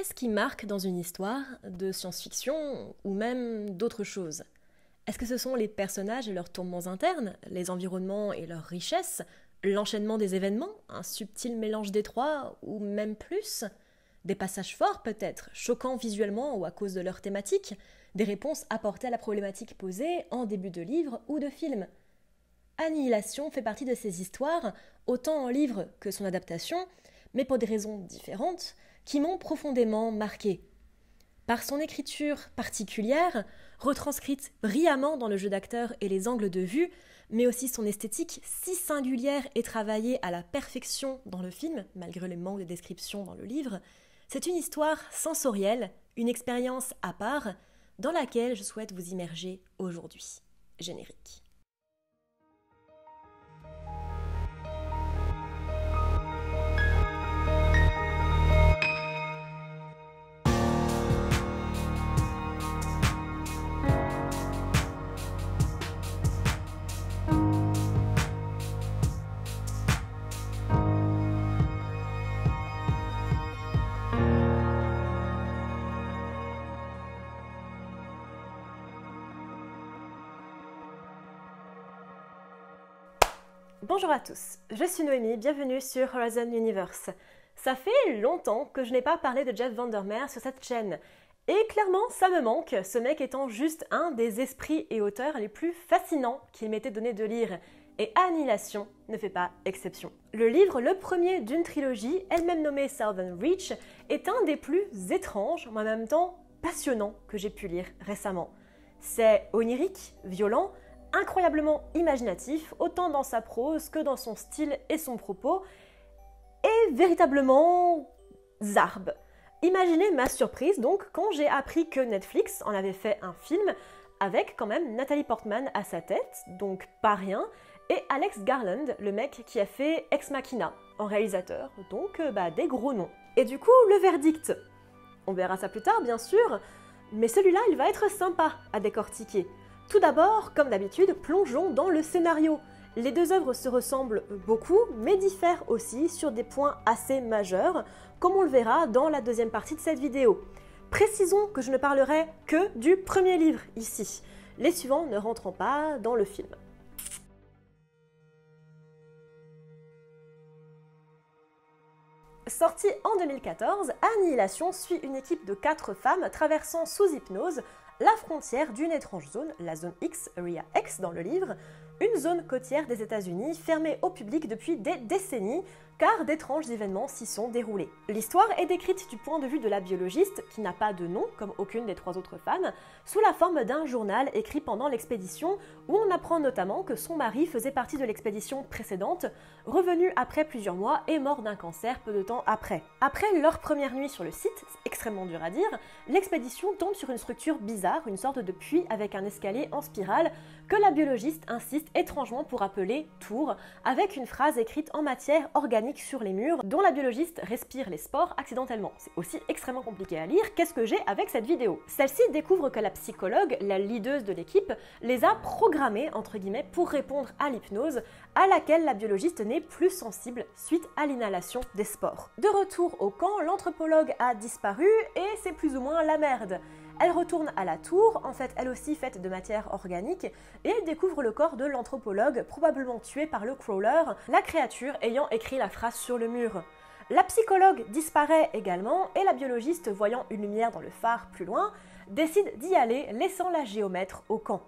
Qu'est-ce qui marque dans une histoire de science-fiction ou même d'autres choses? Est-ce que ce sont les personnages et leurs tourments internes, les environnements et leurs richesses, l'enchaînement des événements, un subtil mélange des trois ou même plus? Des passages forts peut-être, choquants visuellement ou à cause de leur thématique, des réponses apportées à la problématique posée en début de livre ou de film? Annihilation fait partie de ces histoires, autant en livre que son adaptation, mais pour des raisons différentes, qui m'ont profondément marqué. Par son écriture particulière, retranscrite brillamment dans le jeu d'acteur et les angles de vue, mais aussi son esthétique si singulière et travaillée à la perfection dans le film, malgré les manques de description dans le livre, c'est une histoire sensorielle, une expérience à part, dans laquelle je souhaite vous immerger aujourd'hui. Générique. Bonjour à tous, je suis Noémie, bienvenue sur Horizon Universe. Ça fait longtemps que je n'ai pas parlé de Jeff Vandermeer sur cette chaîne. Et clairement, ça me manque, ce mec étant juste un des esprits et auteurs les plus fascinants qu'il m'était donné de lire. Et Annihilation ne fait pas exception. Le livre, le premier d'une trilogie, elle-même nommée Southern Reach, est un des plus étranges, mais en même temps passionnants que j'ai pu lire récemment. C'est onirique, violent, incroyablement imaginatif, autant dans sa prose que dans son style et son propos, et véritablement zarbe. Imaginez ma surprise donc quand j'ai appris que Netflix en avait fait un film avec quand même Nathalie Portman à sa tête, donc pas rien, et Alex Garland, le mec qui a fait Ex Machina en réalisateur, donc euh, bah, des gros noms. Et du coup, le verdict, on verra ça plus tard bien sûr, mais celui-là il va être sympa à décortiquer. Tout d'abord, comme d'habitude, plongeons dans le scénario. Les deux œuvres se ressemblent beaucoup, mais diffèrent aussi sur des points assez majeurs, comme on le verra dans la deuxième partie de cette vidéo. Précisons que je ne parlerai que du premier livre ici, les suivants ne rentrant pas dans le film. Sorti en 2014, Annihilation suit une équipe de quatre femmes traversant sous hypnose la frontière d'une étrange zone, la zone X, Area X dans le livre, une zone côtière des États-Unis fermée au public depuis des décennies car d'étranges événements s'y sont déroulés. L'histoire est décrite du point de vue de la biologiste, qui n'a pas de nom comme aucune des trois autres femmes, sous la forme d'un journal écrit pendant l'expédition où on apprend notamment que son mari faisait partie de l'expédition précédente, revenu après plusieurs mois et mort d'un cancer peu de temps après. Après leur première nuit sur le site, extrêmement dur à dire, l'expédition tombe sur une structure bizarre, une sorte de puits avec un escalier en spirale que la biologiste insiste étrangement pour appeler tour, avec une phrase écrite en matière organique sur les murs dont la biologiste respire les spores accidentellement. C'est aussi extrêmement compliqué à lire. Qu'est-ce que j'ai avec cette vidéo Celle-ci découvre que la psychologue, la leaduse de l'équipe, les a programmés entre guillemets pour répondre à l'hypnose à laquelle la biologiste n'est plus sensible suite à l'inhalation des spores. De retour au camp, l'anthropologue a disparu et c'est plus ou moins la merde. Elle retourne à la tour, en fait elle aussi faite de matière organique, et elle découvre le corps de l'anthropologue, probablement tué par le crawler, la créature ayant écrit la phrase sur le mur. La psychologue disparaît également, et la biologiste, voyant une lumière dans le phare plus loin, décide d'y aller, laissant la géomètre au camp.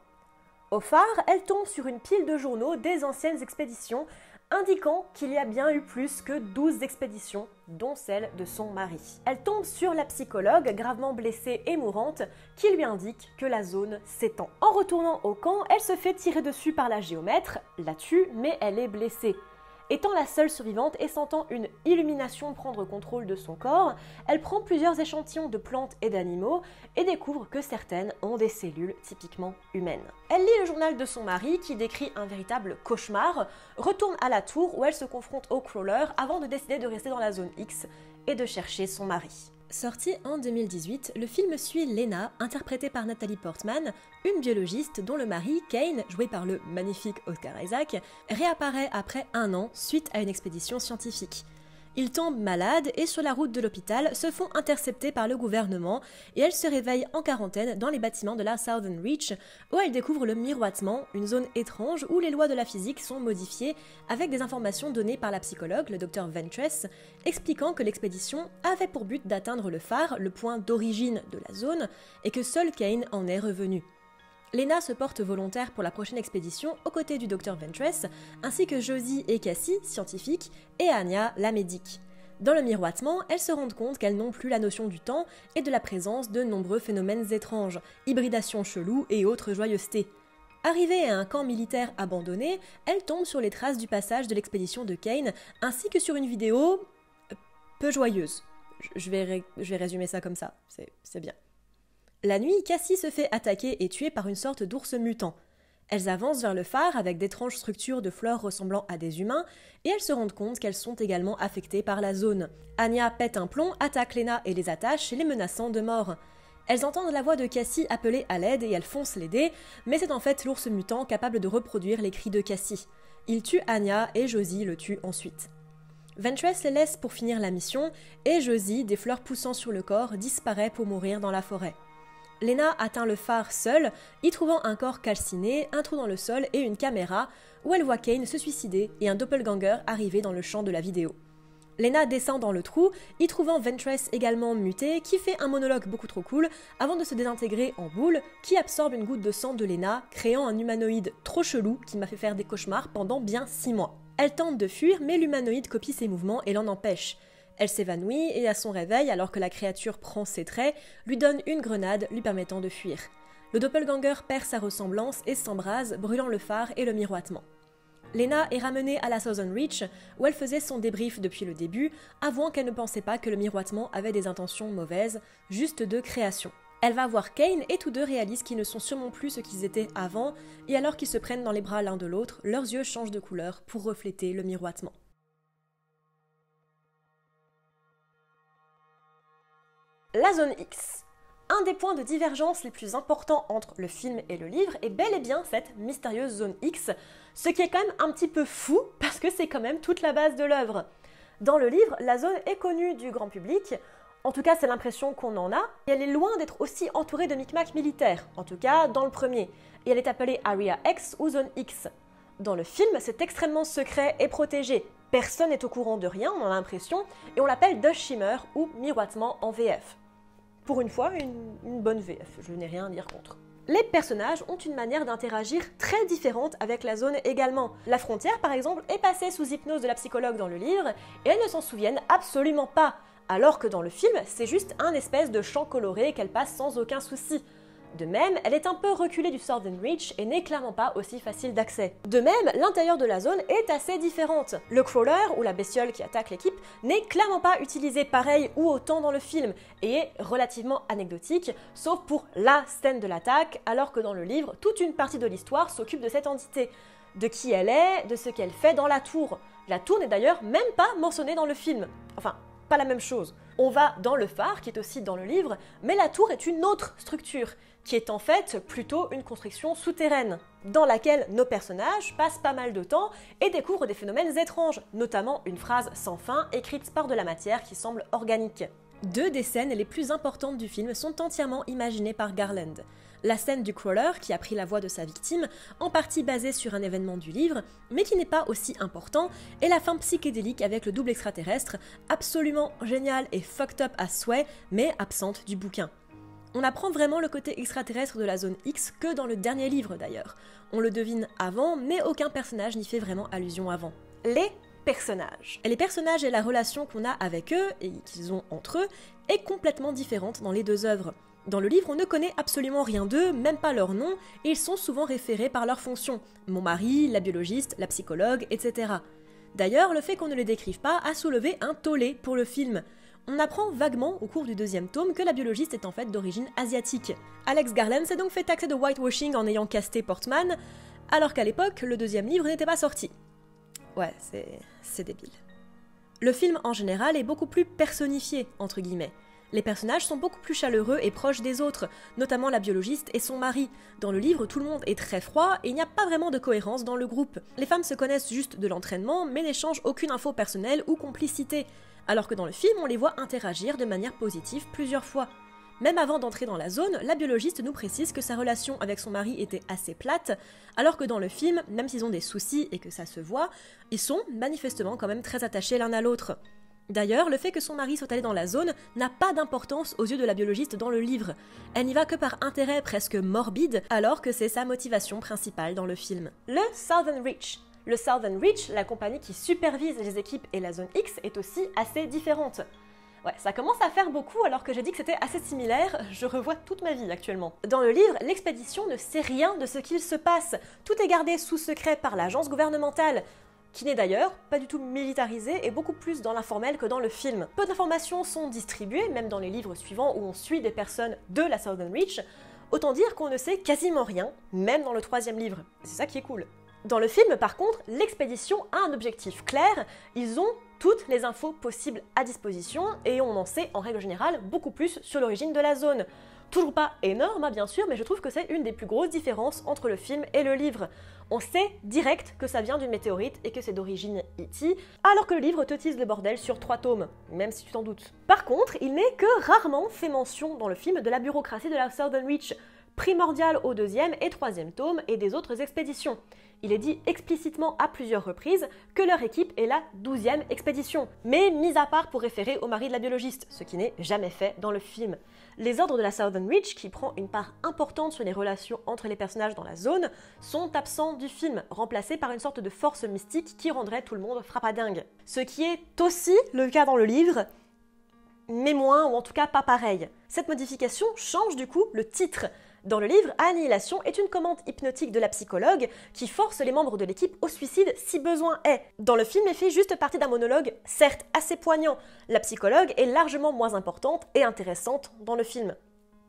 Au phare, elle tombe sur une pile de journaux des anciennes expéditions indiquant qu'il y a bien eu plus que 12 expéditions, dont celle de son mari. Elle tombe sur la psychologue, gravement blessée et mourante, qui lui indique que la zone s'étend. En retournant au camp, elle se fait tirer dessus par la géomètre, la tue, mais elle est blessée. Étant la seule survivante et sentant une illumination prendre contrôle de son corps, elle prend plusieurs échantillons de plantes et d'animaux et découvre que certaines ont des cellules typiquement humaines. Elle lit le journal de son mari qui décrit un véritable cauchemar, retourne à la tour où elle se confronte au crawler avant de décider de rester dans la zone X et de chercher son mari. Sorti en 2018, le film suit Lena, interprétée par Nathalie Portman, une biologiste dont le mari, Kane, joué par le magnifique Oscar Isaac, réapparaît après un an suite à une expédition scientifique. Ils tombent malades et sur la route de l'hôpital se font intercepter par le gouvernement et elles se réveillent en quarantaine dans les bâtiments de la Southern Reach où elles découvrent le miroitement, une zone étrange où les lois de la physique sont modifiées avec des informations données par la psychologue, le docteur Ventress, expliquant que l'expédition avait pour but d'atteindre le phare, le point d'origine de la zone, et que seul Kane en est revenu. Lena se porte volontaire pour la prochaine expédition aux côtés du docteur Ventress, ainsi que Josie et Cassie, scientifiques, et Anya, la médic. Dans le miroitement, elles se rendent compte qu'elles n'ont plus la notion du temps et de la présence de nombreux phénomènes étranges, hybridations cheloues et autres joyeusetés. Arrivées à un camp militaire abandonné, elles tombent sur les traces du passage de l'expédition de Kane, ainsi que sur une vidéo euh, peu joyeuse. Je vais, je vais résumer ça comme ça, c'est bien. La nuit, Cassie se fait attaquer et tuer par une sorte d'ours mutant. Elles avancent vers le phare avec d'étranges structures de fleurs ressemblant à des humains, et elles se rendent compte qu'elles sont également affectées par la zone. Anya pète un plomb, attaque Lena et les attache, les menaçant de mort. Elles entendent la voix de Cassie appeler à l'aide et elles foncent l'aider, mais c'est en fait l'ours mutant capable de reproduire les cris de Cassie. Il tue Anya et Josie le tue ensuite. Ventress les laisse pour finir la mission, et Josie, des fleurs poussant sur le corps, disparaît pour mourir dans la forêt. Lena atteint le phare seule, y trouvant un corps calciné, un trou dans le sol et une caméra, où elle voit Kane se suicider et un doppelganger arriver dans le champ de la vidéo. Lena descend dans le trou, y trouvant Ventress également muté, qui fait un monologue beaucoup trop cool, avant de se désintégrer en boule, qui absorbe une goutte de sang de Lena, créant un humanoïde trop chelou qui m'a fait faire des cauchemars pendant bien 6 mois. Elle tente de fuir, mais l'humanoïde copie ses mouvements et l'en empêche. Elle s'évanouit et à son réveil, alors que la créature prend ses traits, lui donne une grenade lui permettant de fuir. Le doppelganger perd sa ressemblance et s'embrase, brûlant le phare et le miroitement. Lena est ramenée à la Southern Reach, où elle faisait son débrief depuis le début, avouant qu'elle ne pensait pas que le miroitement avait des intentions mauvaises, juste de création. Elle va voir Kane et tous deux réalisent qu'ils ne sont sûrement plus ce qu'ils étaient avant, et alors qu'ils se prennent dans les bras l'un de l'autre, leurs yeux changent de couleur pour refléter le miroitement. La zone X. Un des points de divergence les plus importants entre le film et le livre est bel et bien cette mystérieuse zone X, ce qui est quand même un petit peu fou parce que c'est quand même toute la base de l'œuvre. Dans le livre, la zone est connue du grand public, en tout cas c'est l'impression qu'on en a, et elle est loin d'être aussi entourée de micmacs militaires, en tout cas dans le premier, et elle est appelée Area X ou zone X. Dans le film, c'est extrêmement secret et protégé, personne n'est au courant de rien, on a l'impression, et on l'appelle The Shimmer ou miroitement en VF pour une fois, une, bonne VF, je n'ai rien à dire contre. Les personnages ont une manière d'interagir très différente avec la zone également. La frontière, par exemple, est passée sous hypnose de la psychologue dans le livre, et elles ne s'en souviennent absolument pas, alors que dans le film, c'est juste un espèce de champ coloré qu'elle passe sans aucun souci. De même, elle est un peu reculée du Southern Reach et n'est clairement pas aussi facile d'accès. De même, l'intérieur de la zone est assez différente. Le crawler, ou la bestiole qui attaque l'équipe, n'est clairement pas utilisé pareil ou autant dans le film, et est relativement anecdotique, sauf pour la scène de l'attaque, alors que dans le livre, toute une partie de l'histoire s'occupe de cette entité de qui elle est, de ce qu'elle fait dans la tour. La tour n'est d'ailleurs même pas mentionnée dans le film. Enfin, pas la même chose. On va dans le phare, qui est aussi dans le livre, mais la tour est une autre structure qui est en fait plutôt une construction souterraine, dans laquelle nos personnages passent pas mal de temps et découvrent des phénomènes étranges, notamment une phrase sans fin écrite par de la matière qui semble organique. Deux des scènes les plus importantes du film sont entièrement imaginées par Garland. La scène du crawler qui a pris la voix de sa victime, en partie basée sur un événement du livre, mais qui n'est pas aussi important, et la fin psychédélique avec le double extraterrestre, absolument génial et fucked up à souhait, mais absente du bouquin. On apprend vraiment le côté extraterrestre de la zone X que dans le dernier livre d'ailleurs. On le devine avant, mais aucun personnage n'y fait vraiment allusion avant. Les les personnages et la relation qu'on a avec eux, et qu'ils ont entre eux, est complètement différente dans les deux œuvres. Dans le livre, on ne connaît absolument rien d'eux, même pas leur nom, et ils sont souvent référés par leur fonction. Mon mari, la biologiste, la psychologue, etc. D'ailleurs, le fait qu'on ne les décrive pas a soulevé un tollé pour le film on apprend vaguement au cours du deuxième tome que la biologiste est en fait d'origine asiatique. Alex Garland s'est donc fait taxer de whitewashing en ayant casté Portman, alors qu'à l'époque, le deuxième livre n'était pas sorti. Ouais, c'est, débile. Le film en général est beaucoup plus personnifié, entre guillemets. Les personnages sont beaucoup plus chaleureux et proches des autres, notamment la biologiste et son mari. Dans le livre, tout le monde est très froid et il n'y a pas vraiment de cohérence dans le groupe. Les femmes se connaissent juste de l'entraînement, mais n'échangent aucune info personnelle ou complicité, alors que dans le film, on les voit interagir de manière positive plusieurs fois. Même avant d'entrer dans la zone, la biologiste nous précise que sa relation avec son mari était assez plate, alors que dans le film, même s'ils ont des soucis et que ça se voit, ils sont manifestement quand même très attachés l'un à l'autre. D'ailleurs, le fait que son mari soit allé dans la zone n'a pas d'importance aux yeux de la biologiste dans le livre. Elle n'y va que par intérêt presque morbide, alors que c'est sa motivation principale dans le film. Le Southern Reach. Le Southern Reach, la compagnie qui supervise les équipes et la zone X, est aussi assez différente. Ouais, ça commence à faire beaucoup alors que j'ai dit que c'était assez similaire, je revois toute ma vie actuellement. Dans le livre, l'expédition ne sait rien de ce qu'il se passe. Tout est gardé sous secret par l'agence gouvernementale qui n'est d'ailleurs pas du tout militarisée et beaucoup plus dans l'informel que dans le film. Peu d'informations sont distribuées, même dans les livres suivants où on suit des personnes de la Southern Reach, autant dire qu'on ne sait quasiment rien, même dans le troisième livre. C'est ça qui est cool. Dans le film, par contre, l'expédition a un objectif clair, ils ont toutes les infos possibles à disposition et on en sait en règle générale beaucoup plus sur l'origine de la zone. Toujours pas énorme, hein, bien sûr, mais je trouve que c'est une des plus grosses différences entre le film et le livre. On sait direct que ça vient d'une météorite et que c'est d'origine E.T., alors que le livre te tease le bordel sur trois tomes, même si tu t'en doutes. Par contre, il n'est que rarement fait mention dans le film de la bureaucratie de la Southern Reach, primordiale au deuxième et troisième tome et des autres expéditions il est dit explicitement à plusieurs reprises que leur équipe est la douzième expédition, mais mis à part pour référer au mari de la biologiste, ce qui n'est jamais fait dans le film. Les ordres de la Southern Reach, qui prend une part importante sur les relations entre les personnages dans la zone, sont absents du film, remplacés par une sorte de force mystique qui rendrait tout le monde frappadingue. Ce qui est aussi le cas dans le livre, mais moins, ou en tout cas pas pareil. Cette modification change du coup le titre. Dans le livre, Annihilation est une commande hypnotique de la psychologue qui force les membres de l'équipe au suicide si besoin est. Dans le film, elle fait juste partie d'un monologue, certes assez poignant. La psychologue est largement moins importante et intéressante dans le film.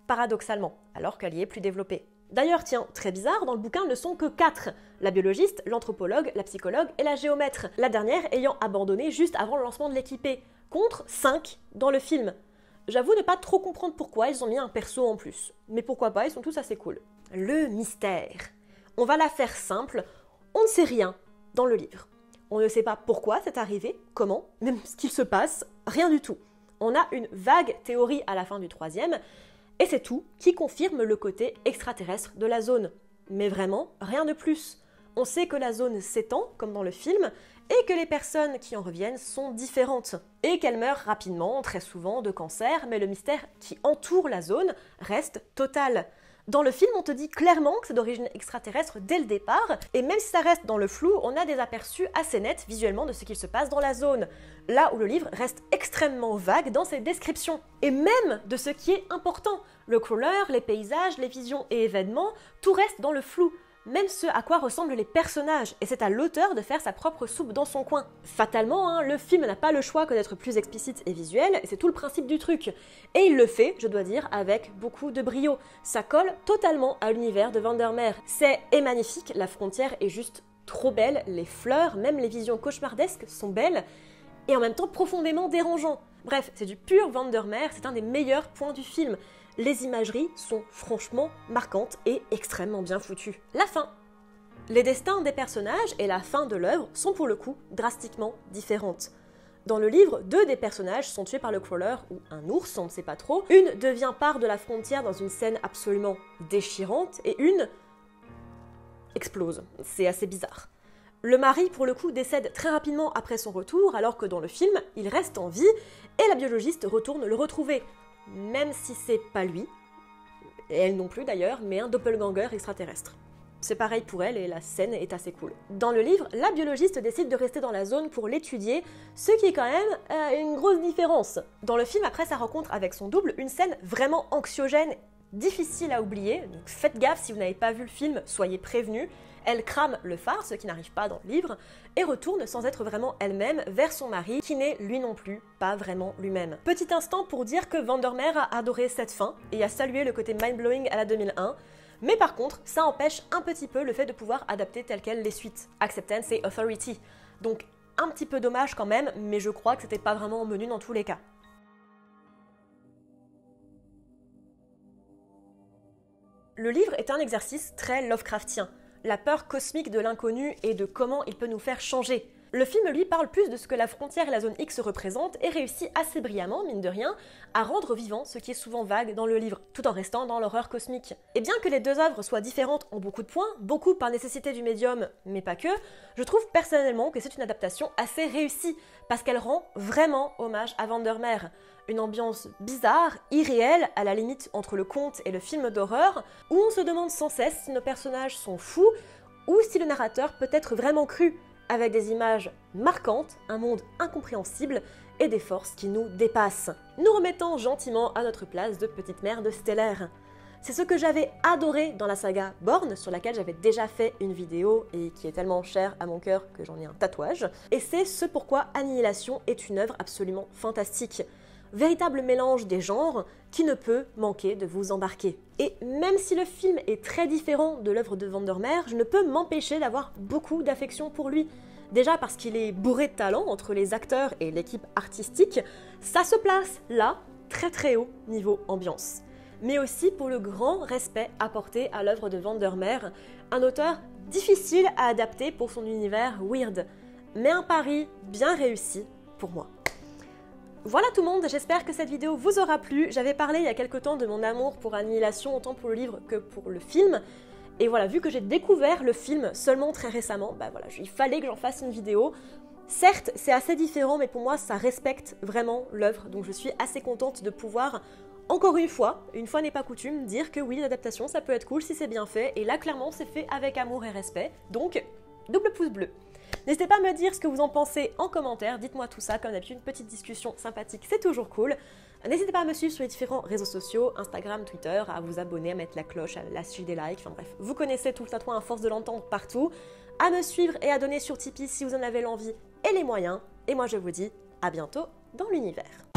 Paradoxalement, alors qu'elle y est plus développée. D'ailleurs, tiens, très bizarre, dans le bouquin ne sont que quatre la biologiste, l'anthropologue, la psychologue et la géomètre, la dernière ayant abandonné juste avant le lancement de l'équipée, contre cinq dans le film. J'avoue ne pas trop comprendre pourquoi ils ont mis un perso en plus. Mais pourquoi pas, ils sont tous assez cool. Le mystère. On va la faire simple. On ne sait rien dans le livre. On ne sait pas pourquoi c'est arrivé, comment, même ce qu'il se passe, rien du tout. On a une vague théorie à la fin du troisième, et c'est tout qui confirme le côté extraterrestre de la zone. Mais vraiment, rien de plus. On sait que la zone s'étend, comme dans le film, et que les personnes qui en reviennent sont différentes, et qu'elles meurent rapidement, très souvent, de cancer, mais le mystère qui entoure la zone reste total. Dans le film, on te dit clairement que c'est d'origine extraterrestre dès le départ, et même si ça reste dans le flou, on a des aperçus assez nets visuellement de ce qu'il se passe dans la zone. Là où le livre reste extrêmement vague dans ses descriptions, et même de ce qui est important. Le crawler, les paysages, les visions et événements, tout reste dans le flou même ce à quoi ressemblent les personnages, et c'est à l'auteur de faire sa propre soupe dans son coin. Fatalement, hein, le film n'a pas le choix que d'être plus explicite et visuel, et c'est tout le principe du truc. Et il le fait, je dois dire, avec beaucoup de brio. Ça colle totalement à l'univers de Vandermeer. C'est et magnifique, la frontière est juste trop belle, les fleurs, même les visions cauchemardesques sont belles, et en même temps profondément dérangeant. Bref, c'est du pur Vandermeer, c'est un des meilleurs points du film les imageries sont franchement marquantes et extrêmement bien foutues. La fin. Les destins des personnages et la fin de l'œuvre sont pour le coup drastiquement différentes. Dans le livre, deux des personnages sont tués par le crawler ou un ours, on ne sait pas trop. Une devient part de la frontière dans une scène absolument déchirante et une explose. C'est assez bizarre. Le mari, pour le coup, décède très rapidement après son retour, alors que dans le film, il reste en vie et la biologiste retourne le retrouver même si c'est pas lui, et elle non plus d'ailleurs, mais un doppelganger extraterrestre. C'est pareil pour elle et la scène est assez cool. Dans le livre, la biologiste décide de rester dans la zone pour l'étudier, ce qui est quand même une grosse différence. Dans le film, après sa rencontre avec son double, une scène vraiment anxiogène, difficile à oublier, donc faites gaffe si vous n'avez pas vu le film, soyez prévenus elle crame le phare, ce qui n'arrive pas dans le livre, et retourne sans être vraiment elle-même vers son mari, qui n'est lui non plus pas vraiment lui-même. Petit instant pour dire que Vandermeer a adoré cette fin et a salué le côté mind-blowing à la 2001. Mais par contre, ça empêche un petit peu le fait de pouvoir adapter telles quelles les suites, Acceptance et Authority. Donc un petit peu dommage quand même, mais je crois que c'était pas vraiment au menu dans tous les cas. Le livre est un exercice très Lovecraftien la peur cosmique de l'inconnu et de comment il peut nous faire changer. Le film, lui, parle plus de ce que la frontière et la zone X représentent et réussit assez brillamment, mine de rien, à rendre vivant ce qui est souvent vague dans le livre, tout en restant dans l'horreur cosmique. Et bien que les deux œuvres soient différentes en beaucoup de points, beaucoup par nécessité du médium, mais pas que, je trouve personnellement que c'est une adaptation assez réussie, parce qu'elle rend vraiment hommage à Vandermeer. Une ambiance bizarre, irréelle, à la limite entre le conte et le film d'horreur, où on se demande sans cesse si nos personnages sont fous, ou si le narrateur peut être vraiment cru, avec des images marquantes, un monde incompréhensible et des forces qui nous dépassent, nous remettant gentiment à notre place de petite mère de stellaire. C'est ce que j'avais adoré dans la saga Born, sur laquelle j'avais déjà fait une vidéo et qui est tellement chère à mon cœur que j'en ai un tatouage. Et c'est ce pourquoi Annihilation est une œuvre absolument fantastique. Véritable mélange des genres qui ne peut manquer de vous embarquer. Et même si le film est très différent de l'œuvre de Vandermeer, je ne peux m'empêcher d'avoir beaucoup d'affection pour lui. Déjà parce qu'il est bourré de talent entre les acteurs et l'équipe artistique, ça se place là, très très haut niveau ambiance. Mais aussi pour le grand respect apporté à l'œuvre de Vandermeer, un auteur difficile à adapter pour son univers weird, mais un pari bien réussi pour moi. Voilà tout le monde, j'espère que cette vidéo vous aura plu. J'avais parlé il y a quelque temps de mon amour pour Annihilation, autant pour le livre que pour le film. Et voilà, vu que j'ai découvert le film seulement très récemment, bah voilà, il fallait que j'en fasse une vidéo. Certes, c'est assez différent, mais pour moi, ça respecte vraiment l'œuvre, donc je suis assez contente de pouvoir, encore une fois, une fois n'est pas coutume, dire que oui, l'adaptation, ça peut être cool si c'est bien fait, et là, clairement, c'est fait avec amour et respect, donc double pouce bleu. N'hésitez pas à me dire ce que vous en pensez en commentaire, dites-moi tout ça, comme d'habitude, une petite discussion sympathique, c'est toujours cool. N'hésitez pas à me suivre sur les différents réseaux sociaux, Instagram, Twitter, à vous abonner, à mettre la cloche, à lâcher des likes, enfin bref, vous connaissez tout le tatouage à force de l'entendre partout. À me suivre et à donner sur Tipeee si vous en avez l'envie et les moyens. Et moi je vous dis à bientôt dans l'univers.